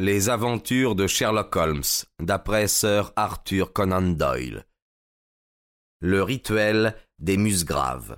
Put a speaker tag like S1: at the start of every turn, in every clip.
S1: Les aventures de Sherlock Holmes, d'après Sir Arthur Conan Doyle. Le rituel des musgraves.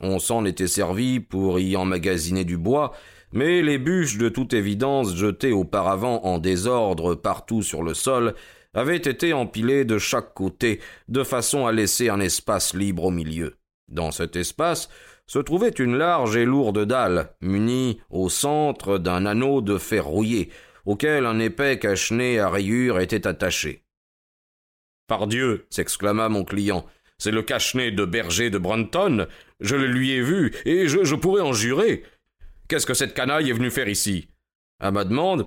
S1: On s'en était servi pour y emmagasiner du bois, mais les bûches, de toute évidence jetées auparavant en désordre partout sur le sol, avaient été empilées de chaque côté, de façon à laisser un espace libre au milieu. Dans cet espace se trouvait une large et lourde dalle, munie au centre d'un anneau de fer rouillé, auquel un épais cache-nez à rayures était attaché. Pardieu, s'exclama mon client, c'est le cache-nez de berger de Brunton. Je le lui ai vu, et je, je pourrais en jurer. Qu'est-ce que cette canaille est venue faire ici? À ma demande,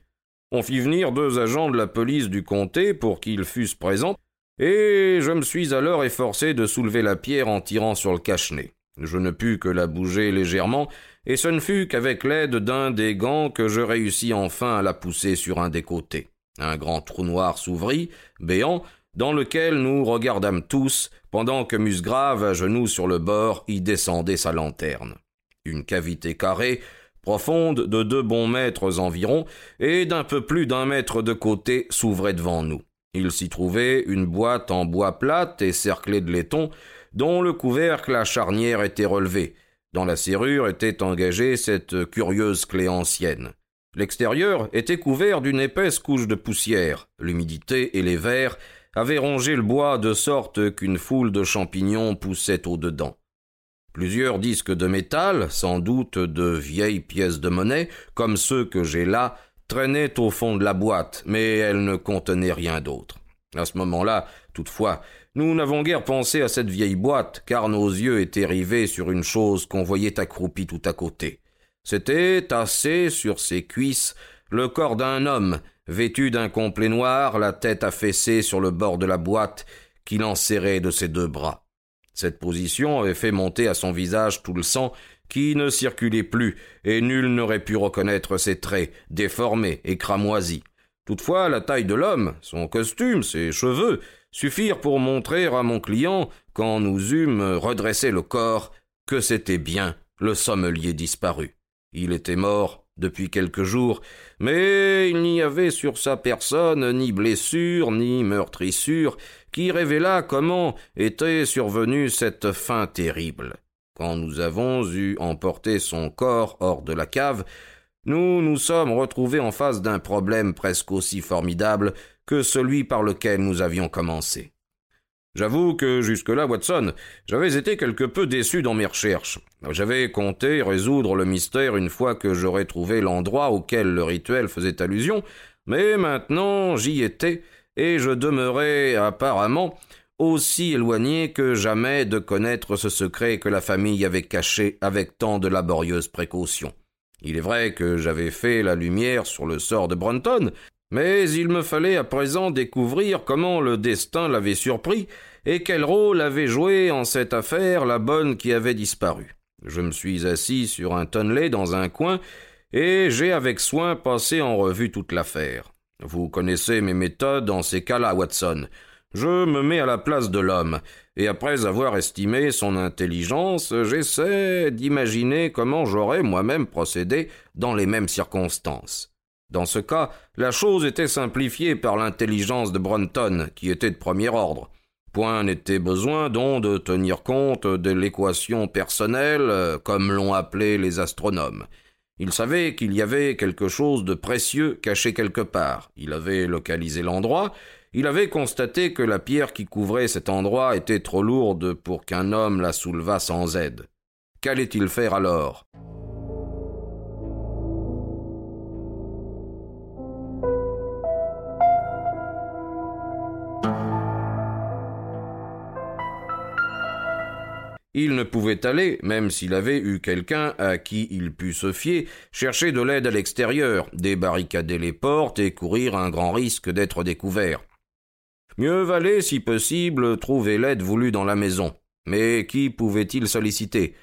S1: on fit venir deux agents de la police du comté pour qu'ils fussent présents, et je me suis alors efforcé de soulever la pierre en tirant sur le cache-nez. Je ne pus que la bouger légèrement, et ce ne fut qu'avec l'aide d'un des gants que je réussis enfin à la pousser sur un des côtés. Un grand trou noir s'ouvrit, béant, dans lequel nous regardâmes tous, pendant que Musgrave, à genoux sur le bord, y descendait sa lanterne. Une cavité carrée, profonde de deux bons mètres environ, et d'un peu plus d'un mètre de côté s'ouvrait devant nous. Il s'y trouvait une boîte en bois plate et cerclée de laiton, dont le couvercle à charnière était relevé. Dans la serrure était engagée cette curieuse clé ancienne. L'extérieur était couvert d'une épaisse couche de poussière. L'humidité et les vers avaient rongé le bois de sorte qu'une foule de champignons poussait au-dedans. Plusieurs disques de métal, sans doute de vieilles pièces de monnaie, comme ceux que j'ai là, traînaient au fond de la boîte, mais elles ne contenaient rien d'autre. À ce moment-là, toutefois, nous n'avons guère pensé à cette vieille boîte, car nos yeux étaient rivés sur une chose qu'on voyait accroupie tout à côté. C'était tassé sur ses cuisses le corps d'un homme, vêtu d'un complet noir, la tête affaissée sur le bord de la boîte, qu'il enserrait de ses deux bras. Cette position avait fait monter à son visage tout le sang qui ne circulait plus, et nul n'aurait pu reconnaître ses traits, déformés et cramoisis. Toutefois, la taille de l'homme, son costume, ses cheveux, suffirent pour montrer à mon client, quand nous eûmes redressé le corps, que c'était bien le sommelier disparu. Il était mort depuis quelques jours, mais il n'y avait sur sa personne ni blessure, ni meurtrissure, qui révéla comment était survenue cette fin terrible. Quand nous avons eu emporté son corps hors de la cave, nous nous sommes retrouvés en face d'un problème presque aussi formidable que celui par lequel nous avions commencé. J'avoue que jusque-là, Watson, j'avais été quelque peu déçu dans mes recherches. J'avais compté résoudre le mystère une fois que j'aurais trouvé l'endroit auquel le rituel faisait allusion, mais maintenant j'y étais, et je demeurais apparemment aussi éloigné que jamais de connaître ce secret que la famille avait caché avec tant de laborieuses précautions. Il est vrai que j'avais fait la lumière sur le sort de Brunton, mais il me fallait à présent découvrir comment le destin l'avait surpris et quel rôle avait joué en cette affaire la bonne qui avait disparu. Je me suis assis sur un tonnelet dans un coin et j'ai avec soin passé en revue toute l'affaire. Vous connaissez mes méthodes en ces cas-là, Watson. Je me mets à la place de l'homme, et après avoir estimé son intelligence, j'essaie d'imaginer comment j'aurais moi-même procédé dans les mêmes circonstances. Dans ce cas, la chose était simplifiée par l'intelligence de Brunton, qui était de premier ordre. Point n'était besoin donc de tenir compte de l'équation personnelle, comme l'ont appelé les astronomes. Il savait qu'il y avait quelque chose de précieux caché quelque part. Il avait localisé l'endroit, il avait constaté que la pierre qui couvrait cet endroit était trop lourde pour qu'un homme la soulevât sans aide. Qu'allait-il faire alors? Il ne pouvait aller, même s'il avait eu quelqu'un à qui il pût se fier, chercher de l'aide à l'extérieur, débarricader les portes et courir un grand risque d'être découvert. Mieux valait, si possible, trouver l'aide voulue dans la maison. Mais qui pouvait-il solliciter?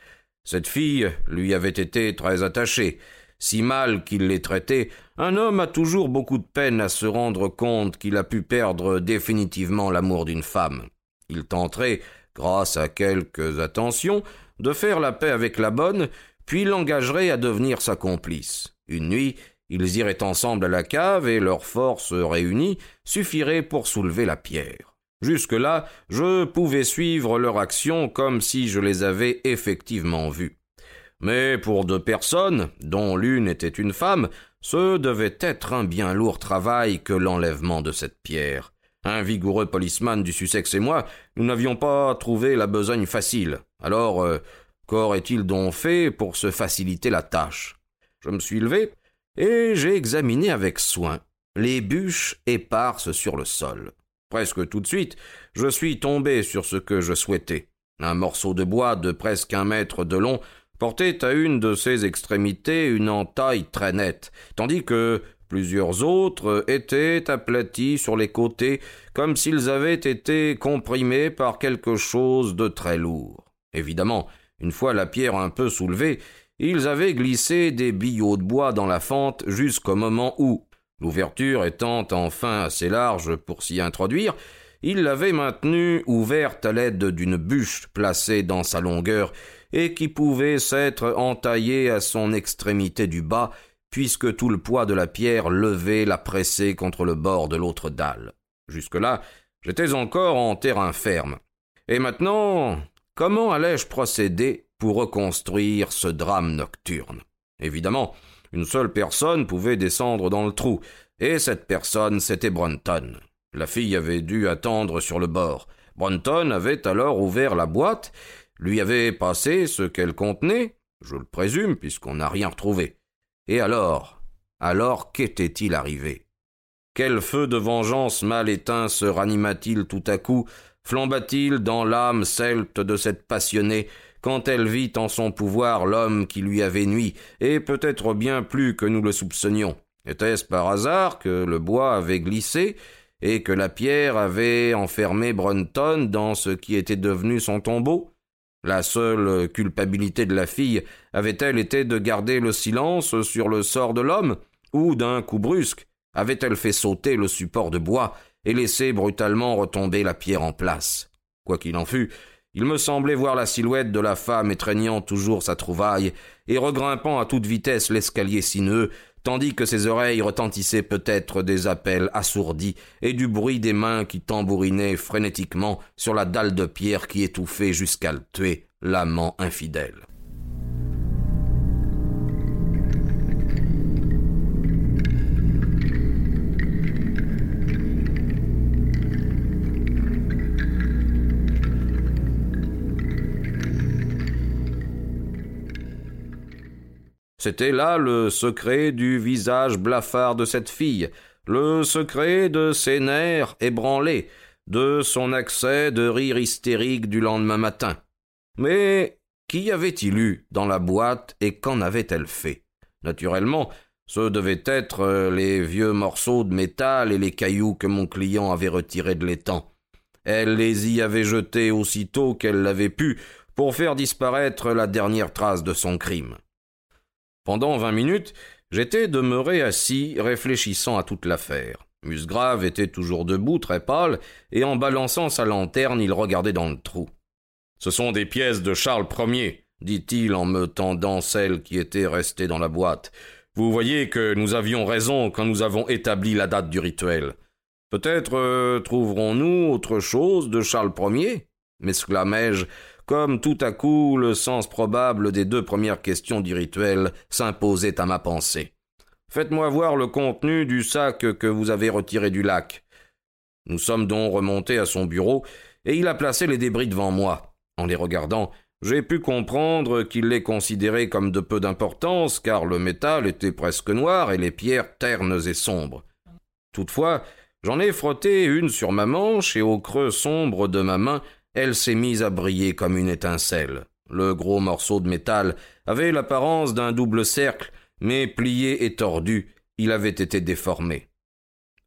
S1: Cette fille lui avait été très attachée. si mal qu'il les traitait, un homme a toujours beaucoup de peine à se rendre compte qu'il a pu perdre définitivement l'amour d'une femme. Il tenterait, grâce à quelques attentions, de faire la paix avec la bonne, puis l'engagerait à devenir sa complice. Une nuit, ils iraient ensemble à la cave et leurs forces réunies suffiraient pour soulever la pierre. Jusque-là, je pouvais suivre leur action comme si je les avais effectivement vues. Mais pour deux personnes, dont l'une était une femme, ce devait être un bien lourd travail que l'enlèvement de cette pierre. Un vigoureux policeman du Sussex et moi, nous n'avions pas trouvé la besogne facile. Alors, euh, qu'aurait-il donc fait pour se faciliter la tâche? Je me suis levé et j'ai examiné avec soin les bûches éparses sur le sol. Presque tout de suite, je suis tombé sur ce que je souhaitais. Un morceau de bois de presque un mètre de long portait à une de ses extrémités une entaille très nette, tandis que plusieurs autres étaient aplatis sur les côtés comme s'ils avaient été comprimés par quelque chose de très lourd. Évidemment, une fois la pierre un peu soulevée, ils avaient glissé des billots de bois dans la fente jusqu'au moment où, l'ouverture étant enfin assez large pour s'y introduire, il l'avait maintenue ouverte à l'aide d'une bûche placée dans sa longueur et qui pouvait s'être entaillée à son extrémité du bas, puisque tout le poids de la pierre levée la pressait contre le bord de l'autre dalle. Jusque-là, j'étais encore en terrain ferme. Et maintenant, comment allais-je procéder pour reconstruire ce drame nocturne? Évidemment, une seule personne pouvait descendre dans le trou, et cette personne, c'était Brunton. La fille avait dû attendre sur le bord. Brunton avait alors ouvert la boîte, lui avait passé ce qu'elle contenait, je le présume, puisqu'on n'a rien retrouvé. Et alors? Alors qu'était-il arrivé? Quel feu de vengeance mal éteint se ranima-t-il tout à coup, flamba-t-il dans l'âme celte de cette passionnée, quand elle vit en son pouvoir l'homme qui lui avait nui, et peut-être bien plus que nous le soupçonnions. Était-ce par hasard que le bois avait glissé, et que la pierre avait enfermé Brunton dans ce qui était devenu son tombeau? La seule culpabilité de la fille avait-elle été de garder le silence sur le sort de l'homme, ou d'un coup brusque avait-elle fait sauter le support de bois et laissé brutalement retomber la pierre en place? Quoi qu'il en fût, il me semblait voir la silhouette de la femme étreignant toujours sa trouvaille et regrimpant à toute vitesse l'escalier sinueux, tandis que ses oreilles retentissaient peut-être des appels assourdis et du bruit des mains qui tambourinaient frénétiquement sur la dalle de pierre qui étouffait jusqu'à le tuer, l'amant infidèle. C'était là le secret du visage blafard de cette fille, le secret de ses nerfs ébranlés, de son accès de rire hystérique du lendemain matin. Mais qu'y avait-il eu dans la boîte et qu'en avait-elle fait? Naturellement, ce devaient être les vieux morceaux de métal et les cailloux que mon client avait retirés de l'étang. Elle les y avait jetés aussitôt qu'elle l'avait pu pour faire disparaître la dernière trace de son crime. Pendant vingt minutes, j'étais demeuré assis, réfléchissant à toute l'affaire. Musgrave était toujours debout, très pâle, et en balançant sa lanterne, il regardait dans le trou. Ce sont des pièces de Charles Ier, dit-il en me tendant celles qui étaient restées dans la boîte. Vous voyez que nous avions raison quand nous avons établi la date du rituel. Peut-être euh, trouverons-nous autre chose de Charles Ier? m'exclamai-je comme tout à coup le sens probable des deux premières questions du rituel s'imposait à ma pensée. Faites-moi voir le contenu du sac que vous avez retiré du lac. Nous sommes donc remontés à son bureau, et il a placé les débris devant moi. En les regardant, j'ai pu comprendre qu'il les considérait comme de peu d'importance, car le métal était presque noir et les pierres ternes et sombres. Toutefois, j'en ai frotté une sur ma manche, et au creux sombre de ma main, elle s'est mise à briller comme une étincelle. Le gros morceau de métal avait l'apparence d'un double cercle, mais plié et tordu, il avait été déformé.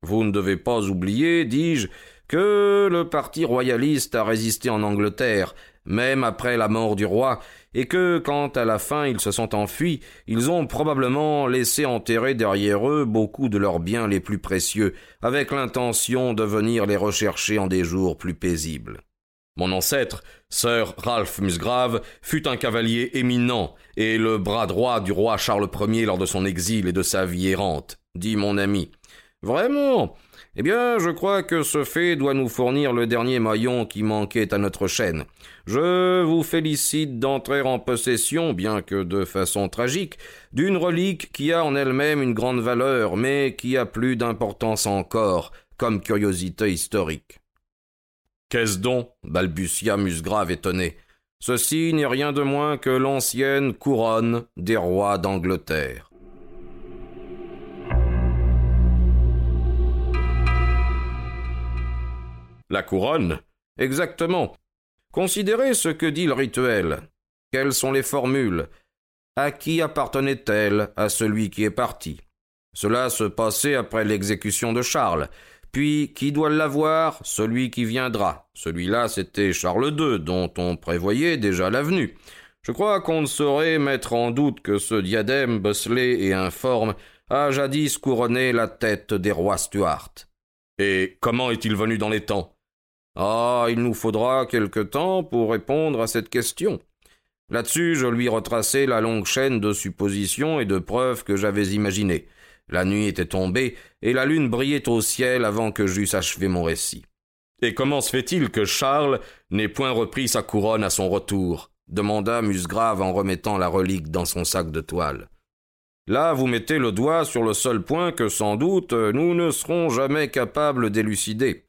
S1: Vous ne devez pas oublier, dis-je, que le parti royaliste a résisté en Angleterre, même après la mort du roi, et que, quand à la fin ils se sont enfuis, ils ont probablement laissé enterrer derrière eux beaucoup de leurs biens les plus précieux, avec l'intention de venir les rechercher en des jours plus paisibles. Mon ancêtre, Sir Ralph Musgrave, fut un cavalier éminent et le bras droit du roi Charles Ier lors de son exil et de sa vie errante, dit mon ami. Vraiment? Eh bien, je crois que ce fait doit nous fournir le dernier maillon qui manquait à notre chaîne. Je vous félicite d'entrer en possession, bien que de façon tragique, d'une relique qui a en elle-même une grande valeur, mais qui a plus d'importance encore, comme curiosité historique. Qu'est-ce donc? balbutia Musgrave étonné. Ceci n'est rien de moins que l'ancienne couronne des rois d'Angleterre. La couronne? Exactement. Considérez ce que dit le rituel. Quelles sont les formules? À qui appartenait-elle À celui qui est parti? Cela se passait après l'exécution de Charles. Puis, qui doit l'avoir? Celui qui viendra. Celui-là, c'était Charles II, dont on prévoyait déjà l'avenue. Je crois qu'on ne saurait mettre en doute que ce diadème bosselé et informe a jadis couronné la tête des rois Stuart. Et comment est-il venu dans les temps? Ah, il nous faudra quelque temps pour répondre à cette question. Là-dessus, je lui retraçai la longue chaîne de suppositions et de preuves que j'avais imaginées. La nuit était tombée, et la lune brillait au ciel avant que j'eusse achevé mon récit. Et comment se fait-il que Charles n'ait point repris sa couronne à son retour? demanda Musgrave en remettant la relique dans son sac de toile. Là, vous mettez le doigt sur le seul point que, sans doute, nous ne serons jamais capables d'élucider.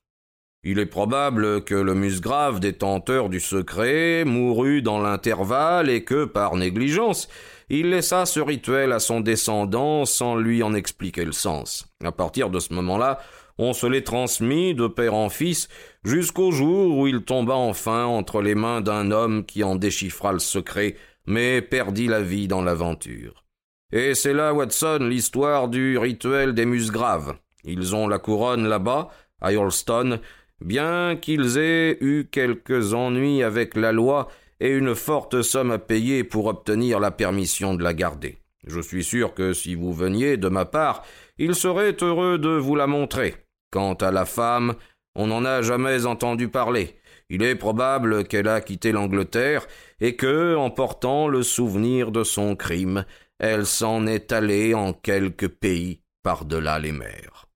S1: Il est probable que le musgrave détenteur du secret mourut dans l'intervalle et que, par négligence, il laissa ce rituel à son descendant sans lui en expliquer le sens. À partir de ce moment-là, on se l'est transmis de père en fils jusqu'au jour où il tomba enfin entre les mains d'un homme qui en déchiffra le secret, mais perdit la vie dans l'aventure. Et c'est là, Watson, l'histoire du rituel des musgraves. Ils ont la couronne là-bas, à Yolston, bien qu'ils aient eu quelques ennuis avec la loi et une forte somme à payer pour obtenir la permission de la garder. Je suis sûr que si vous veniez de ma part, il serait heureux de vous la montrer. Quant à la femme, on n'en a jamais entendu parler. Il est probable qu'elle a quitté l'Angleterre et que, en portant le souvenir de son crime, elle s'en est allée en quelque pays par-delà les mers.